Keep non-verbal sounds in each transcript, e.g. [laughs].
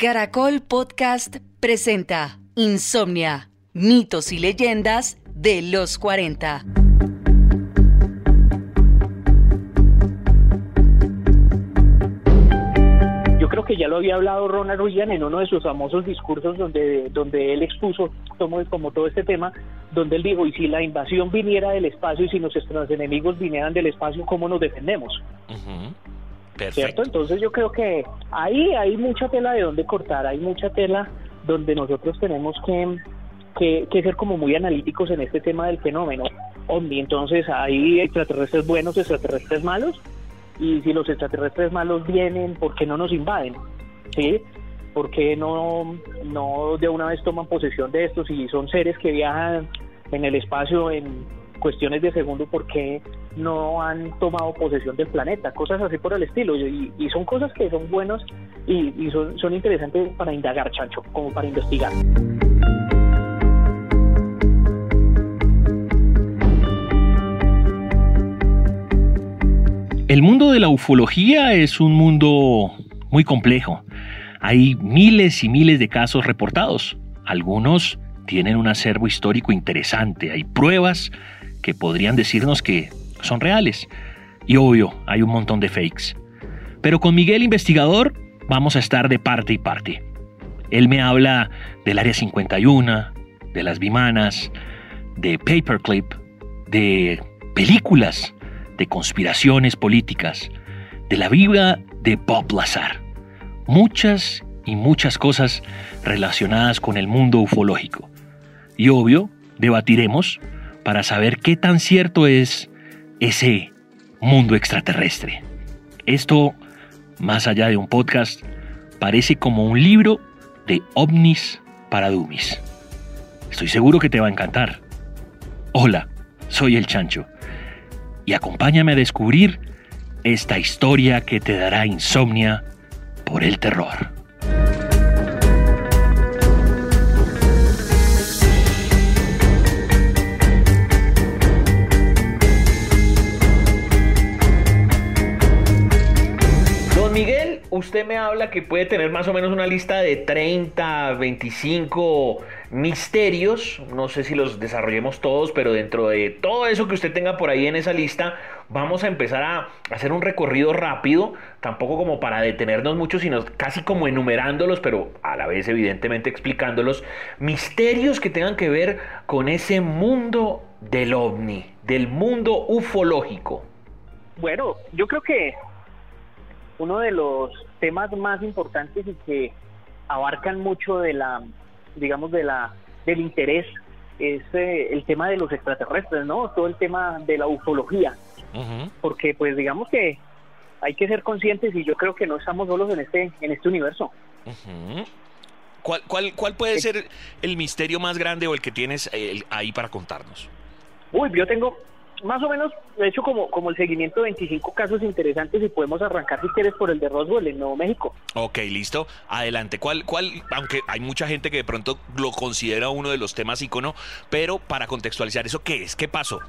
Caracol Podcast presenta Insomnia, mitos y leyendas de los 40. Yo creo que ya lo había hablado Ronald Reagan en uno de sus famosos discursos donde, donde él expuso como, como todo este tema, donde él dijo, y si la invasión viniera del espacio y si nuestros enemigos vinieran del espacio, ¿cómo nos defendemos? Entonces yo creo que ahí hay mucha tela de donde cortar, hay mucha tela donde nosotros tenemos que, que, ser como muy analíticos en este tema del fenómeno. Entonces hay extraterrestres buenos, extraterrestres malos, y si los extraterrestres malos vienen, ¿por qué no nos invaden? ¿Sí? ¿Por qué no, no de una vez toman posesión de estos y son seres que viajan en el espacio en cuestiones de segundo, ¿por qué no han tomado posesión del planeta? Cosas así por el estilo. Y, y son cosas que son buenos y, y son, son interesantes para indagar, Chancho, como para investigar. El mundo de la ufología es un mundo muy complejo. Hay miles y miles de casos reportados. Algunos tienen un acervo histórico interesante. Hay pruebas que podrían decirnos que son reales. Y obvio, hay un montón de fakes. Pero con Miguel Investigador vamos a estar de parte y parte. Él me habla del Área 51, de las bimanas, de Paperclip, de películas de conspiraciones políticas, de la vida de Bob Lazar. Muchas y muchas cosas relacionadas con el mundo ufológico. Y obvio, debatiremos para saber qué tan cierto es ese mundo extraterrestre. Esto, más allá de un podcast, parece como un libro de ovnis para dummies. Estoy seguro que te va a encantar. Hola, soy el Chancho y acompáñame a descubrir esta historia que te dará insomnia por el terror. Usted me habla que puede tener más o menos una lista de 30, 25 misterios. No sé si los desarrollemos todos, pero dentro de todo eso que usted tenga por ahí en esa lista, vamos a empezar a hacer un recorrido rápido, tampoco como para detenernos mucho, sino casi como enumerándolos, pero a la vez evidentemente explicándolos. Misterios que tengan que ver con ese mundo del ovni, del mundo ufológico. Bueno, yo creo que uno de los temas más importantes y que abarcan mucho de la digamos, de la, del interés es eh, el tema de los extraterrestres, ¿no? Todo el tema de la ufología. Porque, pues, digamos que hay que ser conscientes y yo creo que no estamos solos en este, en este universo. ¿Cuál, cuál, cuál puede ser el misterio más grande o el que tienes eh, ahí para contarnos? Uy, yo tengo más o menos he hecho como, como el seguimiento de 25 casos interesantes y podemos arrancar si quieres por el de Roswell en Nuevo México. Ok, listo. Adelante. ¿Cuál, cuál, aunque hay mucha gente que de pronto lo considera uno de los temas icono, pero para contextualizar, ¿eso qué es? ¿Qué pasó?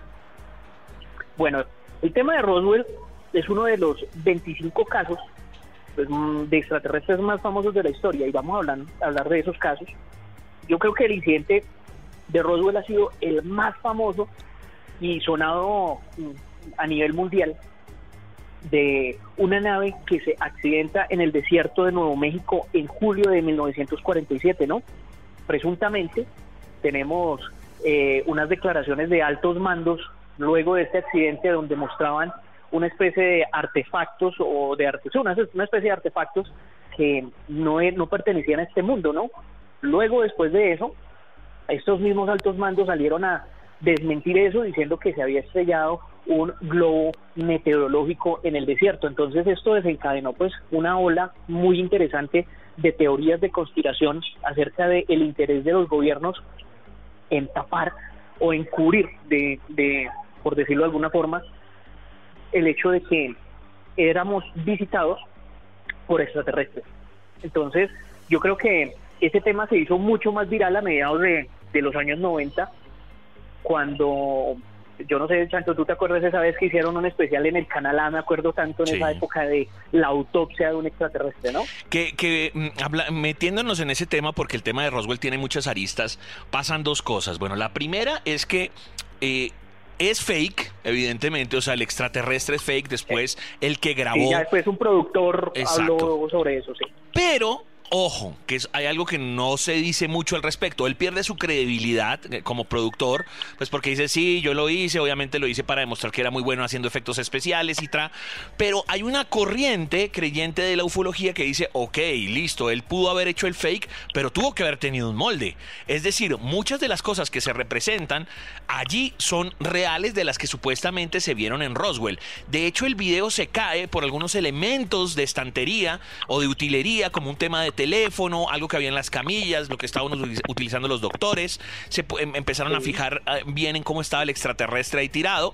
Bueno, el tema de Roswell es uno de los 25 casos pues, mm, de extraterrestres más famosos de la historia y vamos a hablar, a hablar de esos casos. Yo creo que el incidente de Roswell ha sido el más famoso y sonado a nivel mundial de una nave que se accidenta en el desierto de Nuevo México en julio de 1947, ¿no? Presuntamente tenemos eh, unas declaraciones de altos mandos luego de este accidente donde mostraban una especie de artefactos o de una, una especie de artefactos que no, no pertenecían a este mundo, ¿no? Luego, después de eso, estos mismos altos mandos salieron a desmentir eso diciendo que se había estrellado un globo meteorológico en el desierto. Entonces esto desencadenó pues una ola muy interesante de teorías de conspiración acerca del el interés de los gobiernos en tapar o encubrir de, de, por decirlo de alguna forma, el hecho de que éramos visitados por extraterrestres. Entonces, yo creo que ese tema se hizo mucho más viral a mediados de, de los años 90 cuando yo no sé, Chanto, ¿tú te acuerdas esa vez que hicieron un especial en el Canal A? Me acuerdo tanto en esa época de la autopsia de un extraterrestre, ¿no? Que, que mm, metiéndonos en ese tema, porque el tema de Roswell tiene muchas aristas, pasan dos cosas. Bueno, la primera es que... Eh, es fake, evidentemente, o sea, el extraterrestre es fake, después el que grabó... Sí, ya después un productor habló sobre eso, sí. Pero Ojo, que hay algo que no se dice mucho al respecto. Él pierde su credibilidad eh, como productor, pues porque dice, sí, yo lo hice, obviamente lo hice para demostrar que era muy bueno haciendo efectos especiales y tra. Pero hay una corriente creyente de la ufología que dice, ok, listo, él pudo haber hecho el fake, pero tuvo que haber tenido un molde. Es decir, muchas de las cosas que se representan allí son reales de las que supuestamente se vieron en Roswell. De hecho, el video se cae por algunos elementos de estantería o de utilería, como un tema de teléfono, algo que había en las camillas, lo que estaban utilizando los doctores, se em, empezaron a fijar ah, bien en cómo estaba el extraterrestre ahí tirado.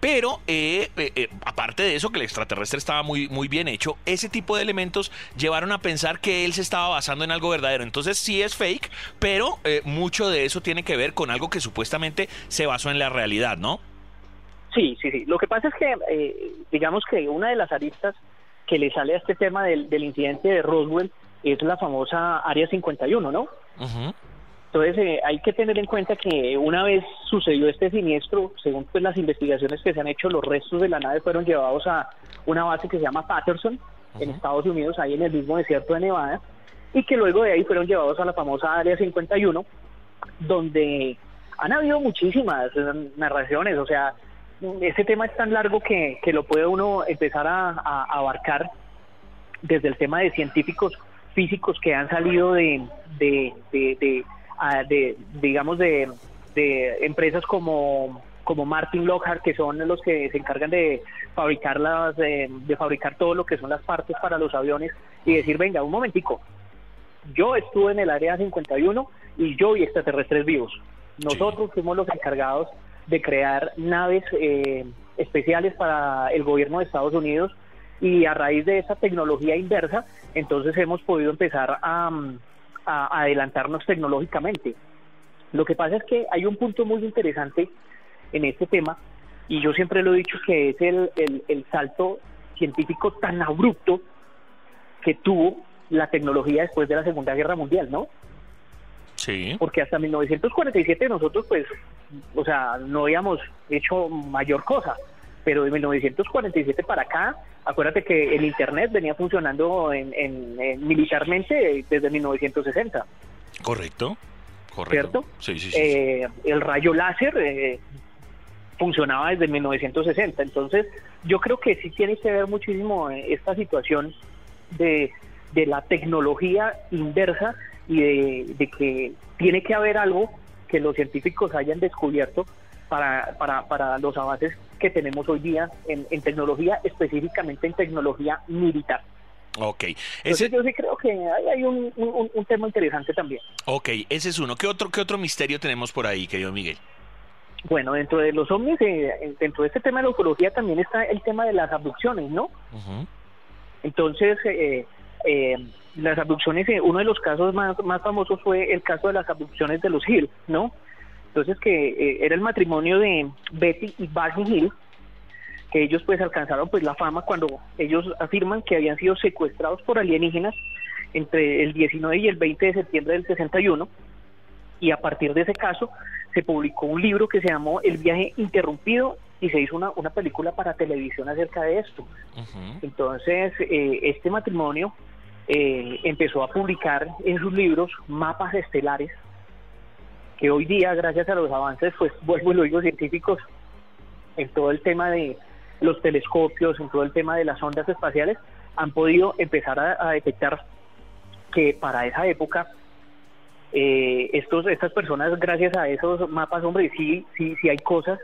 Pero eh, eh, eh, aparte de eso, que el extraterrestre estaba muy, muy bien hecho, ese tipo de elementos llevaron a pensar que él se estaba basando en algo verdadero. Entonces sí es fake, pero mucho de eso tiene que ver con algo que supuestamente se basó en la realidad, ¿no? Sí, sí, sí. Lo que pasa es que, digamos que una de las aristas que le sale a este tema del, del incidente de Roswell es la famosa Área 51, ¿no? Entonces eh, hay que tener en cuenta que una vez sucedió este siniestro, según pues las investigaciones que se han hecho, los restos de la nave fueron llevados a una base que se llama Patterson, en Estados Unidos, ahí en el mismo desierto de Nevada, y que luego de ahí fueron llevados a la famosa Área 51, donde han habido muchísimas narraciones, o sea, ese tema es tan largo que, que lo puede uno empezar a, a abarcar desde el tema de científicos físicos que han salido de, de, de, ah, digamos, de, empresas como como Martin Lockhart, que son los que se encargan de fabricar las, de, fabricar todo lo que son las partes para los aviones y decir, venga, un momentico, yo estuve en el área 51 y yo vi extraterrestres vivos. Nosotros fuimos los encargados de crear naves eh, especiales para el gobierno de Estados Unidos y a raíz de esa tecnología inversa, entonces hemos podido empezar a, adelantarnos tecnológicamente. Lo que pasa es que hay un punto muy interesante en este tema, y yo siempre lo he dicho que es el, el, salto científico tan abrupto que tuvo la tecnología después de la Segunda Guerra Mundial, ¿no? Sí. Porque hasta 1947 nosotros, pues, o sea, no habíamos hecho mayor cosa pero de 1947 para acá, acuérdate que el Internet venía funcionando en, militarmente desde 1960. Correcto, correcto. ¿Cierto? Sí, sí, sí. Eh, el rayo láser eh, funcionaba desde 1960, entonces yo creo que sí tiene que ver muchísimo eh, esta situación de, de la tecnología inversa y de, de que tiene que haber algo que los científicos hayan descubierto para, para, para los avances que tenemos hoy día en, tecnología, específicamente en tecnología militar. Ok. Ese... yo sí creo que hay, un, un, tema interesante también. Ok, ese es uno. ¿Qué otro, ¿Qué otro misterio tenemos por ahí, querido Miguel? Bueno, dentro de los ovnis, eh, dentro de este tema de la ufología también está el tema de las abducciones, ¿no? Entonces, eh, eh, las abducciones, uno de los casos más, más famosos fue el caso de las abducciones de los Hill, ¿no? Entonces que eh, era el matrimonio de Betty y Barney Hill, que ellos pues alcanzaron pues la fama cuando ellos afirman que habían sido secuestrados por alienígenas entre el 19 y el 20 de septiembre del 61 y a partir de ese caso se publicó un libro que se llamó El viaje interrumpido y se hizo una, una película para televisión acerca de esto. Entonces, eh, este matrimonio eh, empezó a publicar en sus libros mapas estelares que hoy día, gracias a los avances, pues vuelvo y lo digo, científicos, en todo el tema de los telescopios, en todo el tema de las ondas espaciales, han podido empezar a, detectar que para esa época eh, estos estas personas gracias a esos mapas hombre sí sí sí hay cosas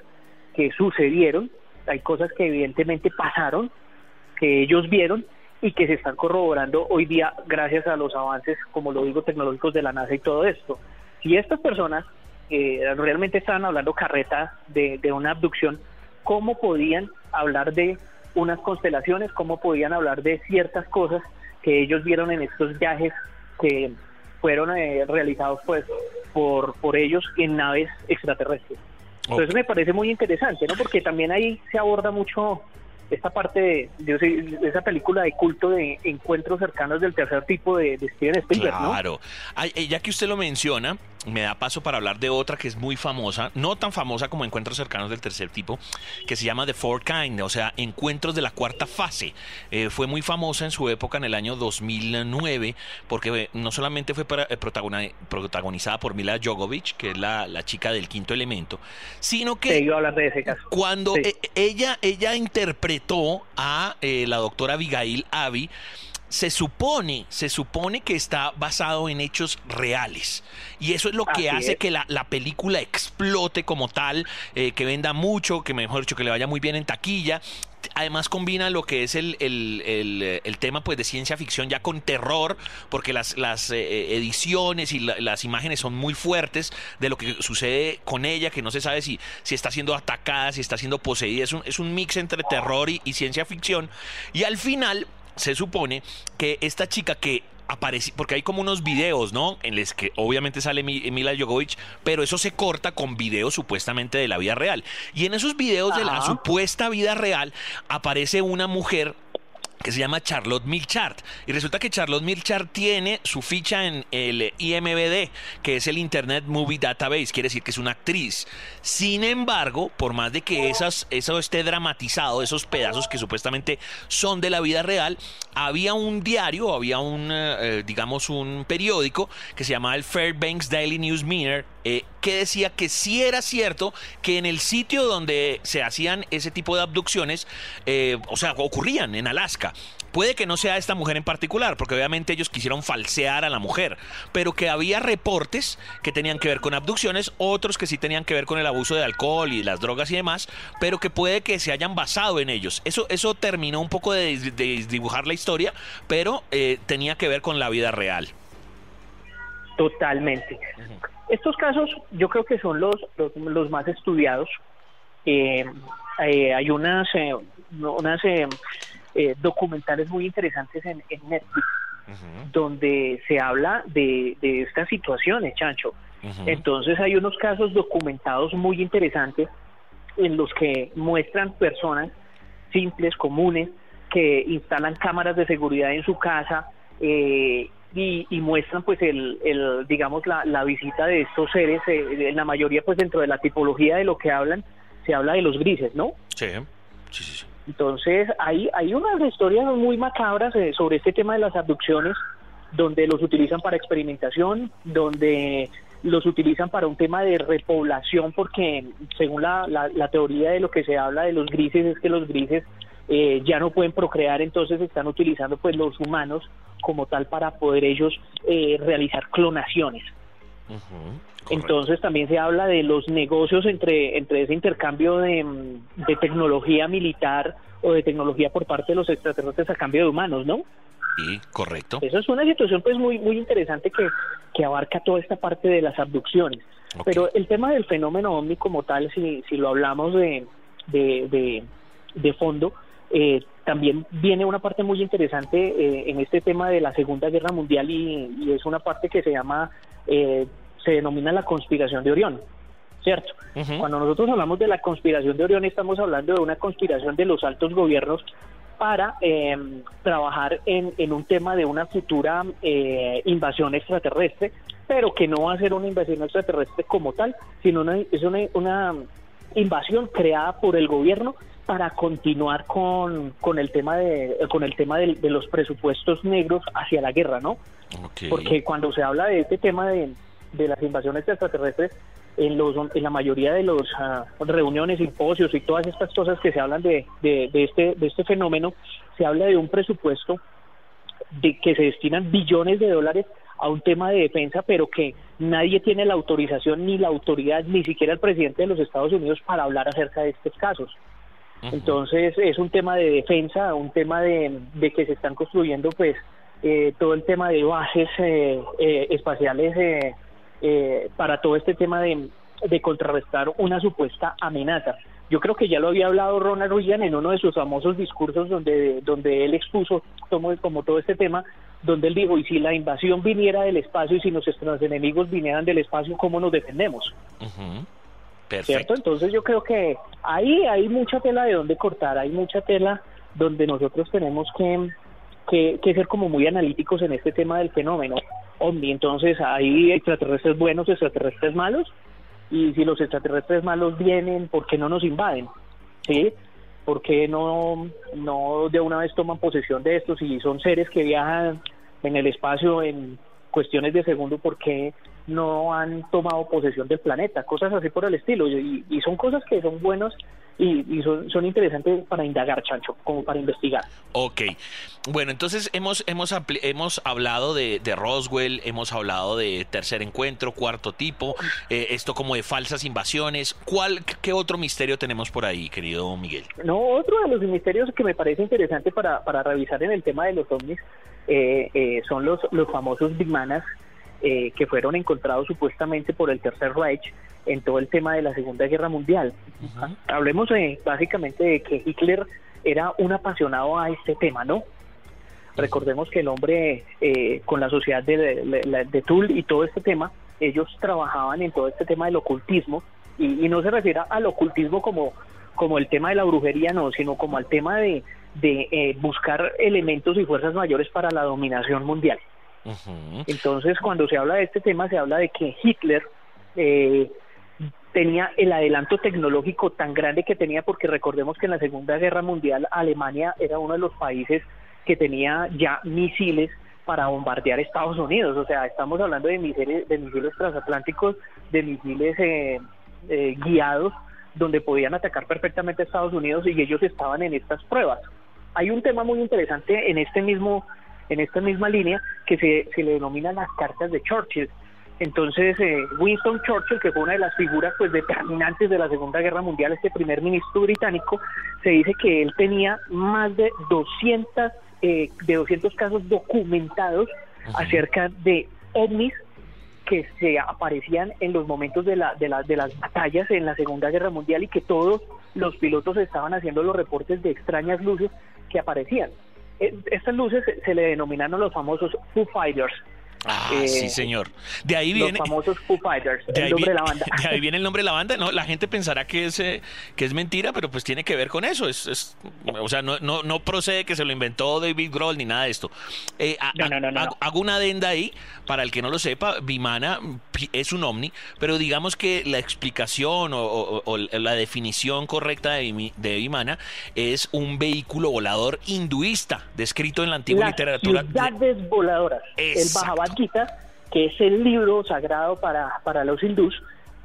que sucedieron hay cosas que evidentemente pasaron que ellos vieron y que se están corroborando hoy día gracias a los avances como lo digo tecnológicos de la NASA y todo esto si estas personas eh, realmente estaban hablando carreta de, una abducción, ¿cómo podían hablar de unas constelaciones? ¿Cómo podían hablar de ciertas cosas que ellos vieron en estos viajes que fueron eh, realizados pues por, por ellos en naves extraterrestres? Entonces me parece muy interesante, ¿no? Porque también ahí se aborda mucho esta parte de, esa película de culto de encuentros cercanos del tercer tipo de, Steven Spielberg, claro. Eh, ya que usted lo menciona, me da paso para hablar de otra que es muy famosa, no tan famosa como Encuentros cercanos del tercer tipo, que se llama The Four Kind, o sea, Encuentros de la cuarta fase. Eh, fue muy famosa en su época, en el año 2009, porque eh, no solamente fue protagonizada por Mila Jovovich, que es la, chica del quinto elemento, sino que cuando ella, ella interpretó a eh, la doctora Abigail Avi, se supone, se supone que está basado en hechos reales. Y eso es lo que hace que la, película explote como tal, eh, que venda mucho, que mejor dicho, que le vaya muy bien en taquilla. Además combina lo que es el, tema pues de ciencia ficción ya con terror, porque las, las eh, ediciones y las imágenes son muy fuertes de lo que sucede con ella, que no se sabe si, si está siendo atacada, si está siendo poseída. Es un, es un mix entre terror y ciencia ficción. Y al final se supone que esta chica que aparece, porque hay como unos videos, ¿no? En los que obviamente sale Mila Jovovich, pero eso se corta con videos supuestamente de la vida real. Y en esos videos de la supuesta vida real aparece una mujer que se llama Charlotte Milchart. Y resulta que Charlotte Milchart tiene su ficha en el IMBD, que es el Internet Movie Database, quiere decir que es una actriz. Sin embargo, por más de que esas, eso esté dramatizado, esos pedazos que supuestamente son de la vida real, había un diario, había un, eh, eh, digamos, un periódico que se llamaba el Fairbanks Daily News Mirror, eh, que decía que sí era cierto que en el sitio donde se hacían ese tipo de abducciones, o sea, ocurrían en Alaska, Puede que no sea esta mujer en particular, porque obviamente ellos quisieron falsear a la mujer, pero que había reportes que tenían que ver con abducciones, otros que sí tenían que ver con el abuso de alcohol y las drogas y demás, pero que puede que se hayan basado en ellos. Eso, eso terminó un poco de, dibujar la historia, pero eh, tenía que ver con la vida real. Totalmente. Estos casos yo creo que son los, los, más estudiados. Eh, eh, hay unas, unas eh, documentales muy interesantes en, Netflix, donde se habla de, estas situaciones, Chancho. Entonces hay unos casos documentados muy interesantes en los que muestran personas simples, comunes, que instalan cámaras de seguridad en su casa eh, y, muestran pues el, el digamos la, la, visita de estos seres, eh, en la mayoría pues dentro de la tipología de lo que hablan, se habla de los grises, ¿no? Sí, sí, sí. Entonces, hay, hay unas historias muy macabras eh, sobre este tema de las abducciones, donde los utilizan para experimentación, donde los utilizan para un tema de repoblación, porque según la, la, teoría de lo que se habla de los grises es que los grises eh, ya no pueden procrear, entonces están utilizando pues los humanos como tal para poder ellos eh, realizar clonaciones. Entonces también se habla de los negocios entre, entre ese intercambio de, de, tecnología militar o de tecnología por parte de los extraterrestres a cambio de humanos, ¿no? Sí, correcto. Eso es una situación pues muy, muy interesante que, que abarca toda esta parte de las abducciones. Pero el tema del fenómeno ovni como tal, si, si lo hablamos de, de, de, fondo, eh, también viene una parte muy interesante eh, en este tema de la Segunda Guerra Mundial y, y es una parte que se llama eh, se denomina la conspiración de Orión, ¿cierto? Cuando nosotros hablamos de la conspiración de Orión estamos hablando de una conspiración de los altos gobiernos para eh, trabajar en, en, un tema de una futura eh, invasión extraterrestre, pero que no va a ser una invasión extraterrestre como tal, sino una, es una, una invasión creada por el gobierno para continuar con, con el tema de con el tema de, los presupuestos negros hacia la guerra, ¿no? Porque cuando se habla de este tema de, de las invasiones extraterrestres en, los, en la mayoría de las ah, reuniones, simposios y todas estas cosas que se hablan de, de, este, de este fenómeno, se habla de un presupuesto de que se destinan billones de dólares a un tema de defensa, pero que nadie tiene la autorización ni la autoridad, ni siquiera el presidente de los Estados Unidos para hablar acerca de estos casos. Entonces es un tema de defensa, un tema de, de que se están construyendo pues eh, todo el tema de bases eh, eh, espaciales eh, eh, para todo este tema de, contrarrestar una supuesta amenaza. Yo creo que ya lo había hablado Ronald Reagan en uno de sus famosos discursos donde, donde él expuso como, como todo este tema, donde él dijo, y si la invasión viniera del espacio y si nuestros enemigos vinieran del espacio, ¿cómo nos defendemos? ¿Cierto? Entonces yo creo que ahí hay mucha tela de donde cortar, hay mucha tela donde nosotros tenemos que, que, que ser como muy analíticos en este tema del fenómeno ovni. Entonces hay extraterrestres buenos, extraterrestres malos, y si los extraterrestres malos vienen, ¿por qué no nos invaden? ¿Sí? ¿Por qué no, no de una vez toman posesión de estos y son seres que viajan en el espacio en cuestiones de segundo? ¿Por qué no han tomado posesión del planeta? Cosas así por el estilo. Y, y son cosas que son buenos y, son, son, interesantes para indagar, Chancho, como para investigar. Ok. Bueno, entonces hemos, hemos, hemos hablado de, de, Roswell, hemos hablado de tercer encuentro, cuarto tipo, eh, esto como de falsas invasiones. ¿Cuál, ¿Qué otro misterio tenemos por ahí, querido Miguel? No, otro de los misterios que me parece interesante para, para revisar en el tema de los ovnis eh, eh, son los, los famosos Big Manas eh, que fueron encontrados supuestamente por el Tercer Reich en todo el tema de la Segunda Guerra Mundial. Hablemos básicamente de que Hitler era un apasionado a este tema, ¿no? Recordemos que el hombre eh, con la sociedad de, de, de Tull y todo este tema, ellos trabajaban en todo este tema del ocultismo y, no se refiere al ocultismo como, como el tema de la brujería, no, sino como al tema de, de eh, buscar elementos y fuerzas mayores para la dominación mundial. Entonces, cuando se habla de este tema, se habla de que Hitler eh, tenía el adelanto tecnológico tan grande que tenía, porque recordemos que en la Segunda Guerra Mundial Alemania era uno de los países que tenía ya misiles para bombardear Estados Unidos. O sea, estamos hablando de misiles, de misiles transatlánticos, de misiles eh, eh, guiados, donde podían atacar perfectamente a Estados Unidos y ellos estaban en estas pruebas. Hay un tema muy interesante en este mismo en esta misma línea que se, se le denomina las cartas de Churchill. Entonces, eh, Winston Churchill, que fue una de las figuras pues determinantes de la Segunda Guerra Mundial, este primer ministro británico, se dice que él tenía más de 200, eh, de 200 casos documentados acerca de ovnis que se aparecían en los momentos de, la, de, la, de las batallas en la Segunda Guerra Mundial y que todos los pilotos estaban haciendo los reportes de extrañas luces que aparecían. Eh, estas luces se le denominaron los famosos Foo Fighters. Ah, sí, eh, señor. De ahí viene. Los famosos Foo Fighters, el nombre de la banda. De ahí viene el nombre de la banda. No, la gente pensará que es, eh, que es mentira, pero pues tiene que ver con eso. Es, es o sea, no, no, no, procede que se lo inventó David Grohl ni nada de esto. Eh, no, no, no, hago una adenda ahí, para el que no lo sepa, Vimana es un ovni, pero digamos que la explicación o, la definición correcta de, de Vimana es un vehículo volador hinduista, descrito en la antigua literatura. Ciudades voladoras. El Bhagavad que es el libro sagrado para, para los hindús,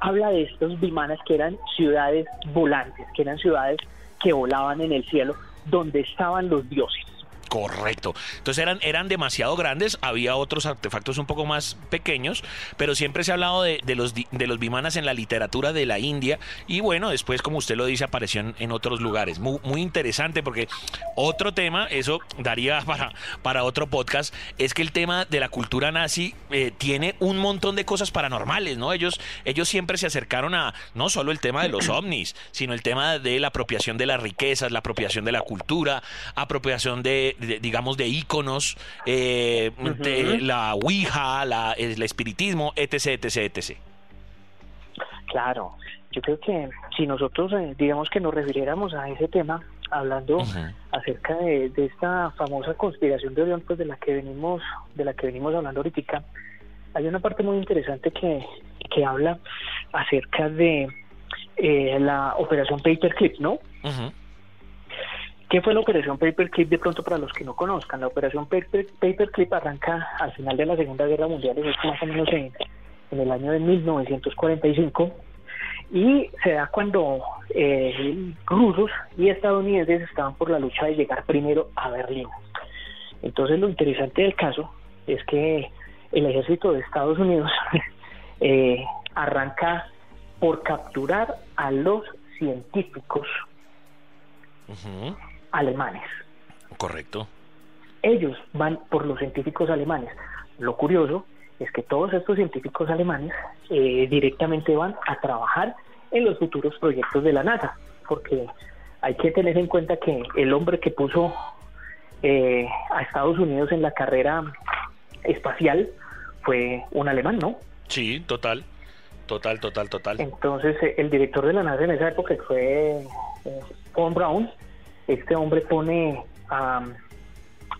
habla de estos vimanas que eran ciudades volantes, que eran ciudades que volaban en el cielo, donde estaban los dioses. Correcto. Entonces eran, eran demasiado grandes, había otros artefactos un poco más pequeños, pero siempre se ha hablado de, los, de los bimanas en la literatura de la India y bueno, después como usted lo dice apareció en, otros lugares. Muy, muy, interesante porque otro tema, eso daría [laughs] para, para otro podcast, es que el tema de la cultura nazi eh, tiene un montón de cosas paranormales, ¿no? Ellos, ellos siempre se acercaron a no solo el tema de los [clears throat] ovnis, sino el tema de la apropiación de las riquezas, la apropiación de la cultura, apropiación de digamos, de íconos, eh, de la Ouija, la, el espiritismo, etc, etc, etc. Claro, yo creo que si nosotros, eh, digamos que nos refiriéramos a ese tema, hablando acerca de, esta famosa conspiración de Orión, pues de la que venimos, de la que venimos hablando ahorita, hay una parte muy interesante que, que habla acerca de eh, la operación Paperclip, ¿no? ¿Qué fue la operación Paperclip de pronto para los que no conozcan? La operación Paperclip arranca al final de la Segunda Guerra Mundial, es más o menos en, el año de 1945, y se da cuando eh, rusos y estadounidenses estaban por la lucha de llegar primero a Berlín. Entonces lo interesante del caso es que el ejército de Estados Unidos [laughs] eh, arranca por capturar a los científicos alemanes. Correcto. Ellos van por los científicos alemanes. Lo curioso es que todos estos científicos alemanes eh, directamente van a trabajar en los futuros proyectos de la NASA, porque hay que tener en cuenta que el hombre que puso eh, a Estados Unidos en la carrera espacial fue un alemán, ¿no? Sí, total. Total, total, total. Entonces, eh, el director de la NASA en esa época, fue eh, Paul Brown, este hombre pone a,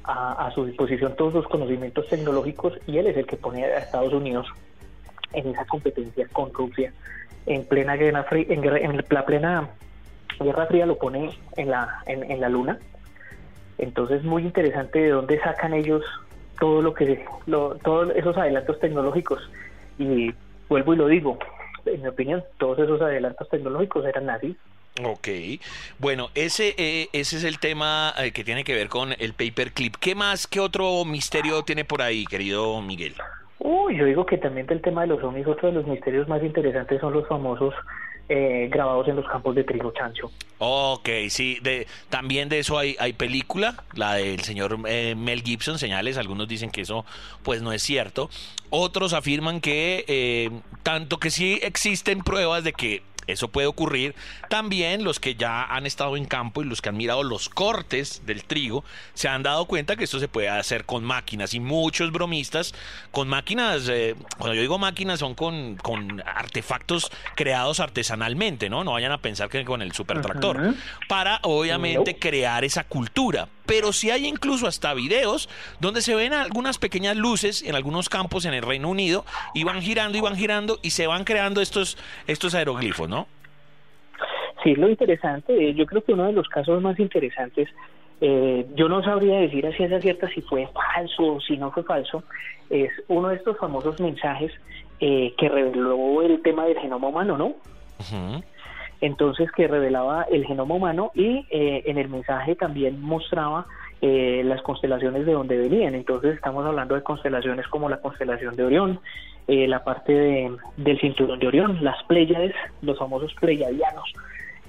a, su disposición todos los conocimientos tecnológicos y él es el que pone a Estados Unidos en esa competencia con Rusia en plena guerra fría, en, la plena guerra fría lo pone en la en, la luna. Entonces muy interesante de dónde sacan ellos todo lo que lo, todos esos adelantos tecnológicos. Y vuelvo y lo digo en mi opinión todos esos adelantos tecnológicos eran nazis Ok, bueno, ese, eh, ese es el tema eh, que tiene que ver con el paperclip. ¿Qué más, qué otro misterio tiene por ahí, querido Miguel? Uy, yo digo que también del tema de los ovnis, otro de los misterios más interesantes son los famosos eh, grabados en los campos de trigo chancho. Ok, sí, de, también de eso hay, hay película, la del señor eh, Mel Gibson, señales, algunos dicen que eso pues no es cierto, otros afirman que tanto que sí existen pruebas de que eso puede ocurrir. También los que ya han estado en campo y los que han mirado los cortes del trigo se han dado cuenta que esto se puede hacer con máquinas y muchos bromistas con máquinas, eh, cuando yo digo máquinas son con, con, artefactos creados artesanalmente, ¿no? No vayan a pensar que con el super tractor, para obviamente crear esa cultura. Pero sí hay incluso hasta videos donde se ven algunas pequeñas luces en algunos campos en el Reino Unido y van girando y van girando y se van creando estos, estos aeroglifos, ¿no? Sí, lo interesante, yo creo que uno de los casos más interesantes, eh, yo no sabría decir a ciencia cierta si fue falso o si no fue falso, es uno de estos famosos mensajes eh, que reveló el tema del genoma humano, ¿no? Entonces, que revelaba el genoma humano y eh, en el mensaje también mostraba las constelaciones de donde venían. Entonces, estamos hablando de constelaciones como la constelación de Orión, la parte de, del cinturón de Orión, las Pléyades, los famosos Pleiadianos.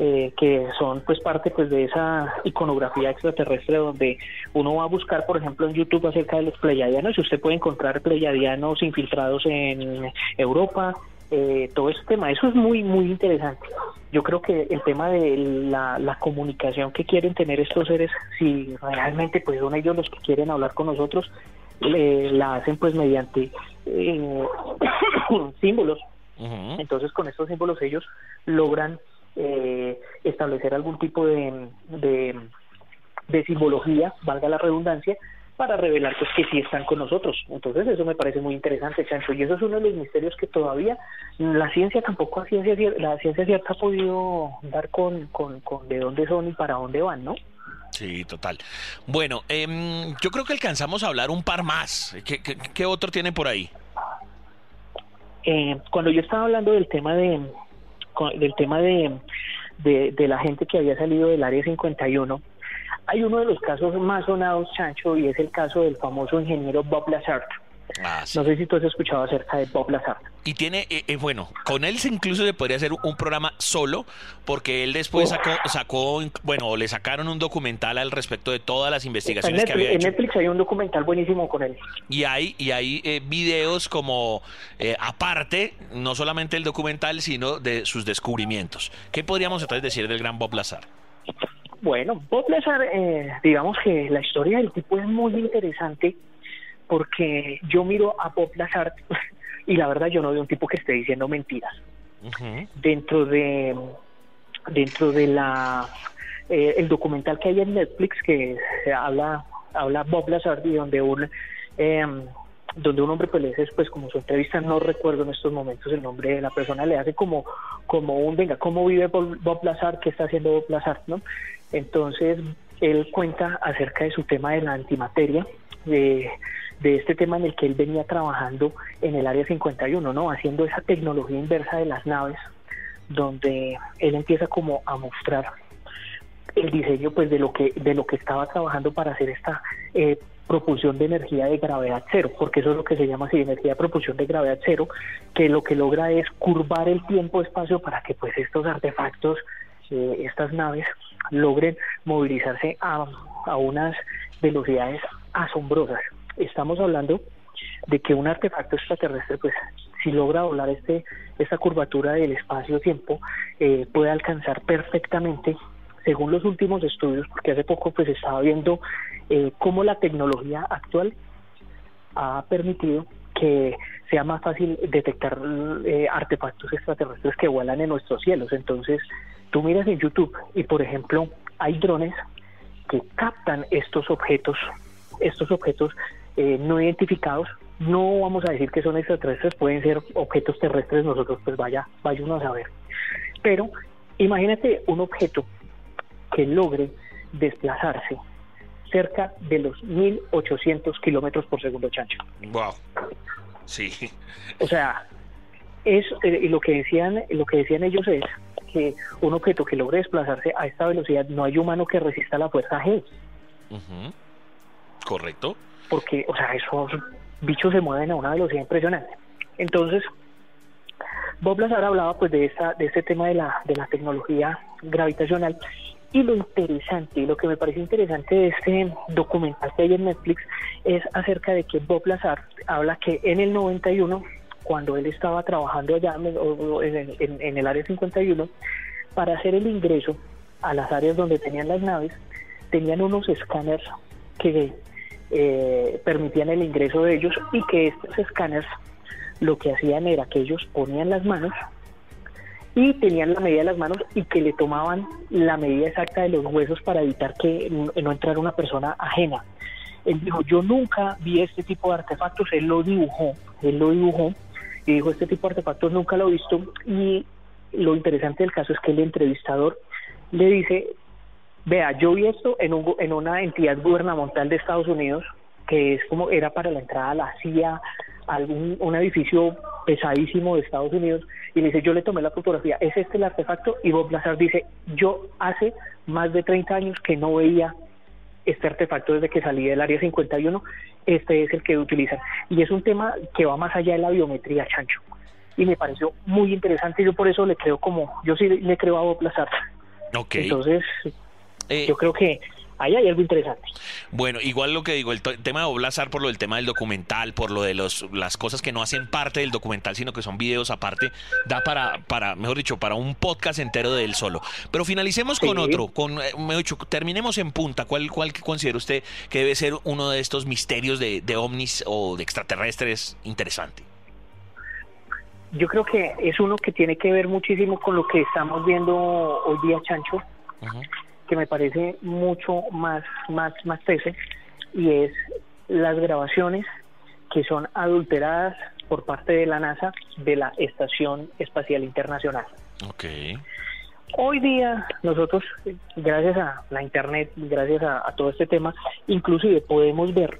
Eh, que son pues parte pues de esa iconografía extraterrestre donde uno va a buscar por ejemplo en YouTube acerca de los pleiadianos y usted puede encontrar pleiadianos infiltrados en Europa eh, todo ese tema. Eso es muy muy interesante. Yo creo que el tema de la, comunicación que quieren tener estos seres si realmente pues son ellos los que quieren hablar con nosotros la hacen pues mediante eh, [coughs] símbolos. Entonces con estos símbolos ellos logran eh, establecer algún tipo de, de, simbología, valga la redundancia, para revelar pues que sí están con nosotros. Entonces eso me parece muy interesante, Chancho, y eso es uno de los misterios que todavía la ciencia tampoco, ciencia, la ciencia cierta ha podido dar con, con, de dónde son y para dónde van, ¿no? Sí, total. Bueno, em, yo creo que alcanzamos a hablar un par más. ¿Qué, qué, otro tiene por ahí? Eh, cuando yo estaba hablando del tema de, del tema de, de, la gente que había salido del área 51, hay uno de los casos más sonados, Chancho, y es el caso del famoso ingeniero Bob Lazar. Ah, no sé si tú has escuchado acerca de Bob Lazar. Y tiene, eh, eh, bueno, con él incluso se podría hacer un programa solo, porque él después sacó, sacó, bueno, le sacaron un documental al respecto de todas las investigaciones que había hecho. En Netflix hay un documental buenísimo con él. Y hay, y hay eh, videos como aparte, no solamente el documental, sino de sus descubrimientos. ¿Qué podríamos entonces decir del gran Bob Lazar? Bueno, Bob Lazar, digamos que la historia del tipo es muy interesante porque yo miro a Bob Lazar [laughs] y la verdad yo no veo un tipo que esté diciendo mentiras. Dentro de dentro de la eh, el documental que hay en Netflix que habla habla Bob Lazar y donde un em, donde un hombre pues le hace pues como su entrevista no recuerdo en estos momentos el nombre de la persona le hace como como un venga cómo vive Bob Lazar qué está haciendo Bob Lazar no entonces él cuenta acerca de su tema de la antimateria de de este tema en el que él venía trabajando en el área 51, ¿no? Haciendo esa tecnología inversa de las naves, donde él empieza como a mostrar el diseño pues de lo que de lo que estaba trabajando para hacer esta eh, propulsión de energía de gravedad cero, porque eso es lo que se llama así, energía de propulsión de gravedad cero, que lo que logra es curvar el tiempo-espacio para que pues estos artefactos, eh, estas naves, logren movilizarse a, a unas velocidades asombrosas. Estamos hablando de que un artefacto extraterrestre, pues si logra volar este, esta curvatura del espacio-tiempo, eh, puede alcanzar perfectamente, según los últimos estudios, porque hace poco pues estaba viendo eh, cómo la tecnología actual ha permitido que sea más fácil detectar eh, artefactos extraterrestres que vuelan en nuestros cielos. Entonces, tú miras en YouTube y, por ejemplo, hay drones que captan estos objetos, estos objetos eh, no identificados. No vamos a decir que son extraterrestres, pueden ser objetos terrestres, nosotros pues vaya, vaya a saber. Pero imagínate un objeto que logre desplazarse cerca de los 1800 kilómetros por segundo, chancho. Wow. Sí. O sea, es eh, lo que decían, lo que decían ellos es que un objeto que logre desplazarse a esta velocidad no hay humano que resista la fuerza G. Correcto. Porque, o sea, esos bichos se mueven a una velocidad impresionante. Entonces, Bob Lazar hablaba pues de esta, de este tema de la, de la tecnología gravitacional y lo interesante, lo que me parece interesante de este documental que hay en Netflix es acerca de que Bob Lazar habla que en el 91, cuando él estaba trabajando allá en, el área 51, para hacer el ingreso a las áreas donde tenían las naves, tenían unos escáneres que eh, permitían el ingreso de ellos y que estos escáneres lo que hacían era que ellos ponían las manos y tenían la medida de las manos y que le tomaban la medida exacta de los huesos para evitar que no entrara una persona ajena. Él dijo, yo nunca vi este tipo de artefactos, él lo dibujó, él lo dibujó y dijo, este tipo de artefactos nunca lo he visto y lo interesante del caso es que el entrevistador le dice, vea, yo vi esto en, un, en una entidad gubernamental de Estados Unidos que es como era para la entrada a la CIA, algún un edificio pesadísimo de Estados Unidos y le dice, yo le tomé la fotografía, ¿es este el artefacto? Y Bob Lazar dice, yo hace más de 30 años que no veía este artefacto desde que salí del área 51, este es el que utilizan. Y es un tema que va más allá de la biometría, Chancho. Y me pareció muy interesante, yo por eso le creo como, yo sí le creo a Bob Lazar. Entonces, eh, yo creo que ahí hay algo interesante. Bueno, igual lo que digo, el, tema de Oblazar por lo del tema del documental, por lo de los, las cosas que no hacen parte del documental, sino que son videos aparte, da para, para mejor dicho, para un podcast entero de él solo. Pero finalicemos con otro, con, eh, mejor dicho, terminemos en punta. ¿Cuál, ¿Cuál considera usted que debe ser uno de estos misterios de, de ovnis o de extraterrestres interesante? Yo creo que es uno que tiene que ver muchísimo con lo que estamos viendo hoy día, Chancho que me parece mucho más, más, más peso y es las grabaciones que son adulteradas por parte de la NASA de la Estación Espacial Internacional. Okay. Hoy día nosotros, gracias a la Internet, gracias a, todo este tema, inclusive podemos ver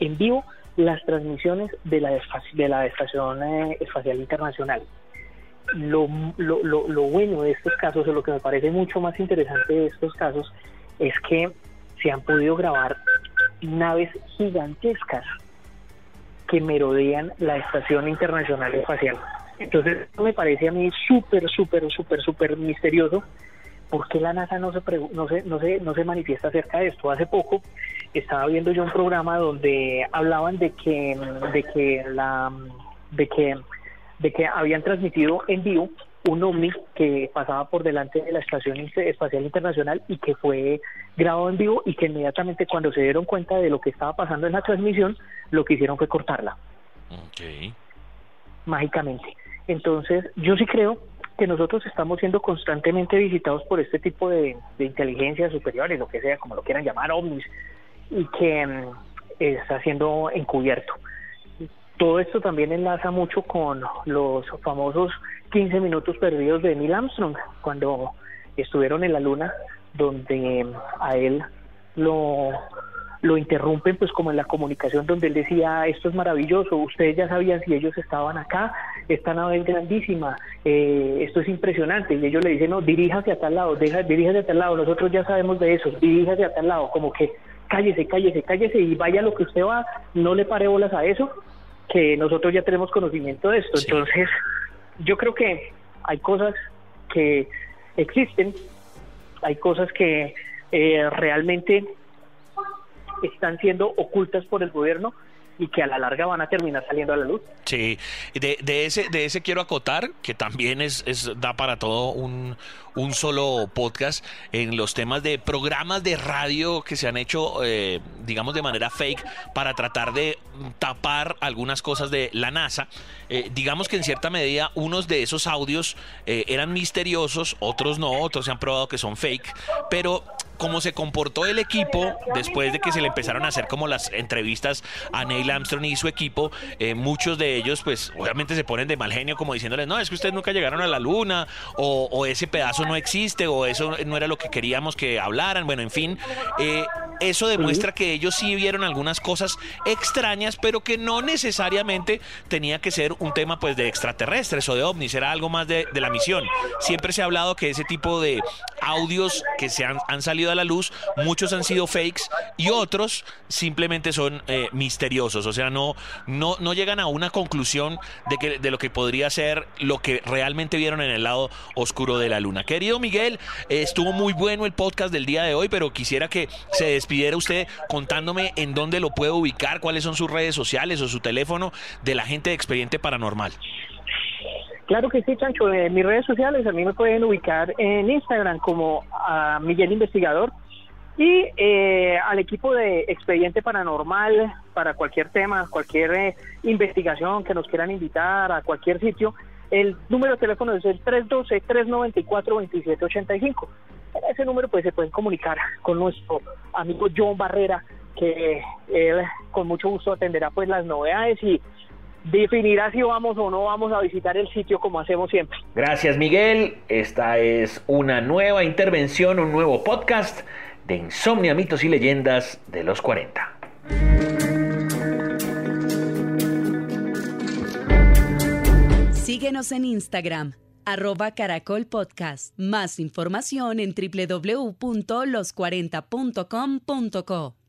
en vivo las transmisiones de la, de la Estación eh, Espacial Internacional lo, lo, lo, bueno de estos casos, o lo que me parece mucho más interesante de estos casos, es que se han podido grabar naves gigantescas que merodean la Estación Internacional Espacial. Entonces, me parece a mí súper, súper, súper, súper misterioso. ¿Por qué la NASA no se, no, se, no, se, no se manifiesta acerca de esto? Hace poco estaba viendo yo un programa donde hablaban de que, de que, la, de que de que habían transmitido en vivo un ovni que pasaba por delante de la Estación Espacial Internacional y que fue grabado en vivo y que inmediatamente cuando se dieron cuenta de lo que estaba pasando en la transmisión, lo que hicieron fue cortarla. Mágicamente. Entonces, yo sí creo que nosotros estamos siendo constantemente visitados por este tipo de, de inteligencias superiores, lo que sea, como lo quieran llamar, ovnis, y que mm, está siendo encubierto. Todo esto también enlaza mucho con los famosos 15 minutos perdidos de Neil Armstrong, cuando estuvieron en la Luna, donde a él lo, lo interrumpen pues como en la comunicación donde él decía esto es maravilloso, ustedes ya sabían si ellos estaban acá, esta nave es grandísima, eh, esto es impresionante y ellos le dicen no, diríjase a tal lado, deja, diríjase a tal lado, nosotros ya sabemos de eso, diríjase a tal lado, como que cállese, cállese, cállese y vaya lo que usted va, no le pare bolas a eso que nosotros ya tenemos conocimiento de esto. Entonces, yo creo que hay cosas que existen, hay cosas que eh, realmente están siendo ocultas por el gobierno y que a la larga van a terminar saliendo a la luz. Sí, de, de ese de ese quiero acotar que también es, es da para todo un, un solo podcast en los temas de programas de radio que se han hecho, eh, digamos, de manera fake para tratar de tapar algunas cosas de la NASA. Eh, digamos que en cierta medida unos de esos audios eh, eran misteriosos, otros no, otros se han probado que son fake, pero cómo se comportó el equipo después de que se le empezaron a hacer como las entrevistas a Neil Armstrong y su equipo, muchos de ellos pues obviamente se ponen de mal genio como diciéndoles, no, es que ustedes nunca llegaron a la luna o, ese pedazo no existe o eso no era lo que queríamos que hablaran, bueno, en fin, eh, eso demuestra que ellos sí vieron algunas cosas extrañas, pero que no necesariamente tenía que ser un tema pues de extraterrestres o de ovnis, era algo más de, la misión. Siempre se ha hablado que ese tipo de audios que se han, han salido a la luz, muchos han sido fakes y otros simplemente son eh, misteriosos, o sea, no, no, no llegan a una conclusión de, que, de lo que podría ser lo que realmente vieron en el lado oscuro de la luna. Querido Miguel, estuvo muy bueno el podcast del día de hoy, pero quisiera que se despidiera usted contándome en dónde lo puede ubicar, cuáles son sus redes sociales o su teléfono de la gente de Expediente Paranormal. Claro que sí, Chancho. En mis redes sociales a mí me pueden ubicar en Instagram como a Miguel Investigador y eh, al equipo de Expediente Paranormal para cualquier tema, cualquier eh, investigación que nos quieran invitar a cualquier sitio. El número de teléfono es el 312-394-2785. En ese número pues se pueden comunicar con nuestro amigo John Barrera, que él con mucho gusto atenderá pues las novedades y definirá si vamos o no vamos a visitar el sitio como hacemos siempre. Gracias Miguel, esta es una nueva intervención, un nuevo podcast de Insomnia, mitos y leyendas de los 40. Síguenos en Instagram, arroba Caracol Podcast. Más información en www.los40.com.co.